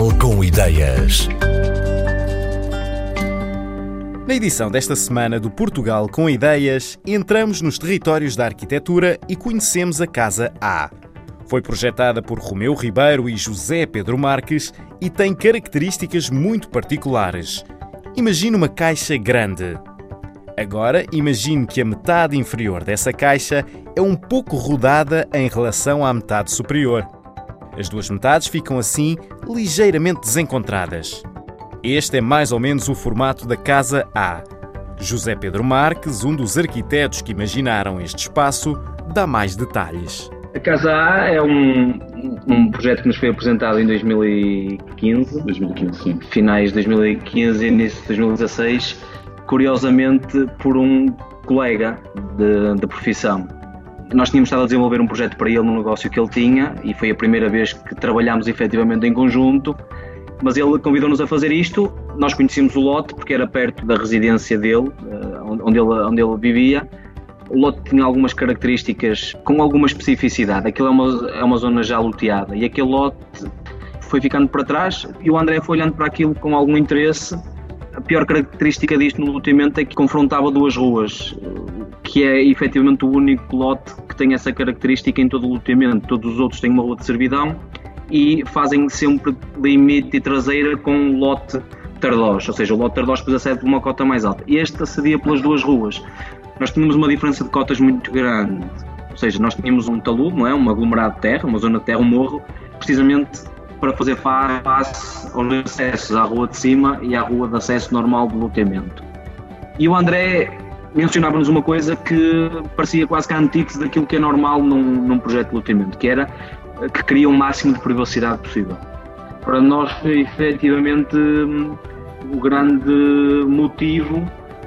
Portugal com ideias. Na edição desta semana do Portugal com Ideias, entramos nos territórios da arquitetura e conhecemos a Casa A. Foi projetada por Romeu Ribeiro e José Pedro Marques e tem características muito particulares. Imagine uma caixa grande. Agora, imagine que a metade inferior dessa caixa é um pouco rodada em relação à metade superior. As duas metades ficam assim ligeiramente desencontradas. Este é mais ou menos o formato da Casa A. José Pedro Marques, um dos arquitetos que imaginaram este espaço, dá mais detalhes. A Casa A é um, um projeto que nos foi apresentado em 2015, 2015 sim. finais de 2015 e início de 2016, curiosamente por um colega de, de profissão. Nós tínhamos estado a desenvolver um projeto para ele no negócio que ele tinha e foi a primeira vez que trabalhámos efetivamente em conjunto mas ele convidou-nos a fazer isto. Nós conhecemos o lote porque era perto da residência dele, eh, onde ele, onde ele vivia. O lote tinha algumas características com alguma especificidade. Aquilo é uma, é uma zona já loteada e aquele lote foi ficando para trás e o André foi olhando para aquilo com algum interesse. A pior característica disto no loteamento é que confrontava duas ruas, que é efetivamente o único lote que tem essa característica em todo o loteamento. Todos os outros têm uma rua de servidão e fazem sempre limite e traseira com um lote Tardós, ou seja, o lote Tardós depois acede por uma cota mais alta. Este acedia pelas duas ruas. Nós tínhamos uma diferença de cotas muito grande, ou seja, nós tínhamos um talude, não é? um aglomerado de terra, uma zona de terra, um morro, precisamente para fazer face aos acessos à rua de cima e à rua de acesso normal do loteamento. E o André mencionava-nos uma coisa que parecia quase que a antítese daquilo que é normal num, num projeto de loteamento, que era que cria o máximo de privacidade possível. Para nós foi efetivamente o grande motivo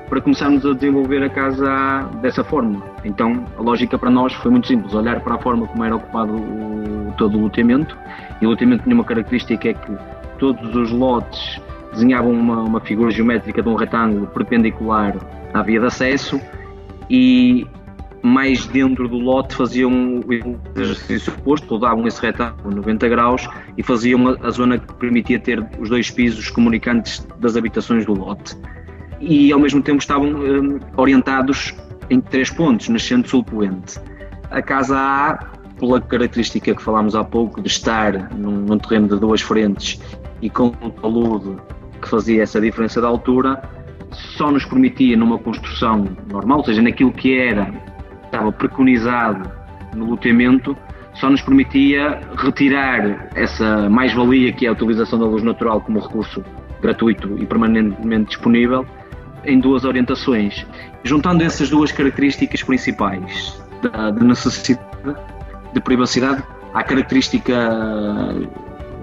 para começarmos a desenvolver a casa dessa forma. Então a lógica para nós foi muito simples, olhar para a forma como era ocupado o, todo o loteamento, e o loteamento tinha uma característica é que todos os lotes desenhavam uma, uma figura geométrica de um retângulo perpendicular à via de acesso e mais dentro do lote faziam o exercício oposto, davam esse retângulo 90 graus e faziam a, a zona que permitia ter os dois pisos comunicantes das habitações do lote. E ao mesmo tempo estavam um, orientados em três pontos, nascente, sul, poente. A casa A, pela característica que falámos há pouco, de estar num, num terreno de duas frentes e com um talude que fazia essa diferença de altura, só nos permitia numa construção normal, ou seja, naquilo que era estava preconizado no loteamento só nos permitia retirar essa mais-valia que é a utilização da luz natural como recurso gratuito e permanentemente disponível em duas orientações. Juntando essas duas características principais da, da necessidade de privacidade à característica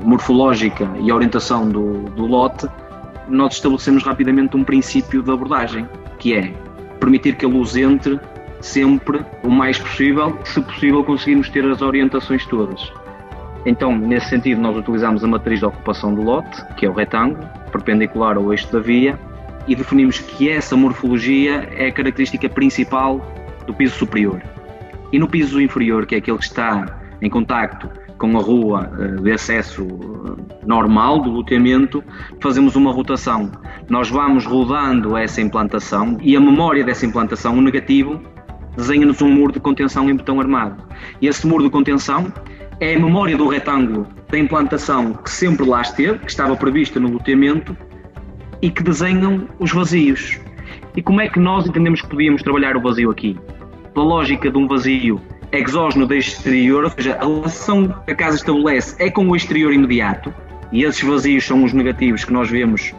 morfológica e orientação do, do lote, nós estabelecemos rapidamente um princípio de abordagem, que é permitir que a luz entre sempre o mais possível, se possível conseguirmos ter as orientações todas. Então, nesse sentido, nós utilizamos a matriz de ocupação do lote, que é o retângulo, perpendicular ao eixo da via, e definimos que essa morfologia é a característica principal do piso superior. E no piso inferior, que é aquele que está em contacto com a rua eh, de acesso eh, normal do loteamento, fazemos uma rotação. Nós vamos rodando essa implantação e a memória dessa implantação, o negativo, desenha-nos um muro de contenção em betão armado. E esse muro de contenção é a memória do retângulo da implantação que sempre lá esteve, que estava prevista no loteamento, e que desenham os vazios. E como é que nós entendemos que podíamos trabalhar o vazio aqui? Pela lógica de um vazio exógeno do exterior, ou seja, a relação que a casa estabelece é com o exterior imediato, e esses vazios são os negativos que nós vemos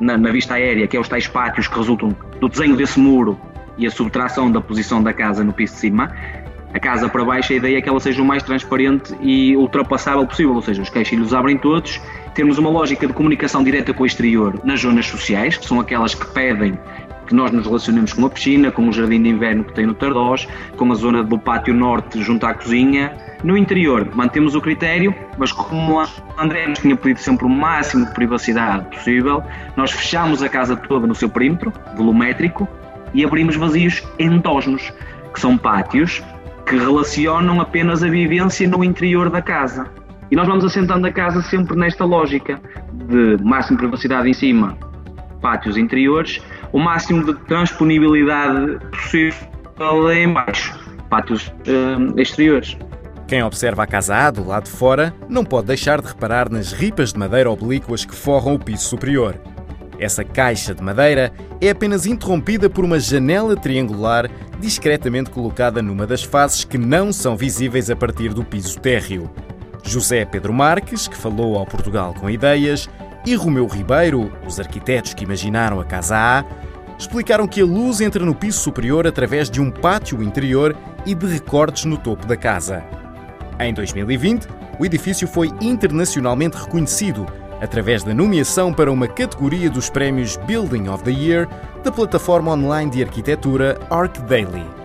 na, na vista aérea, que é os tais pátios que resultam do desenho desse muro e a subtração da posição da casa no piso de cima, a casa para baixo, a ideia é que ela seja o mais transparente e ultrapassável possível, ou seja, os caixilhos abrem todos, temos uma lógica de comunicação direta com o exterior nas zonas sociais, que são aquelas que pedem que nós nos relacionemos com a piscina, com o jardim de inverno que tem no Tardós, com a zona do pátio norte junto à cozinha. No interior, mantemos o critério, mas como a André nos tinha pedido sempre o máximo de privacidade possível, nós fechamos a casa toda no seu perímetro, volumétrico, e abrimos vazios endógenos, que são pátios que relacionam apenas a vivência no interior da casa. E nós vamos assentando a casa sempre nesta lógica de máxima privacidade em cima, pátios interiores, o máximo de transponibilidade possível em baixo, pátios uh, exteriores. Quem observa a casa do lado de fora não pode deixar de reparar nas ripas de madeira oblíquas que forram o piso superior. Essa caixa de madeira é apenas interrompida por uma janela triangular discretamente colocada numa das faces que não são visíveis a partir do piso térreo. José Pedro Marques, que falou ao Portugal com ideias, e Romeu Ribeiro, os arquitetos que imaginaram a Casa A, explicaram que a luz entra no piso superior através de um pátio interior e de recortes no topo da casa. Em 2020, o edifício foi internacionalmente reconhecido através da nomeação para uma categoria dos prémios Building of the Year da plataforma online de arquitetura ArcDaily.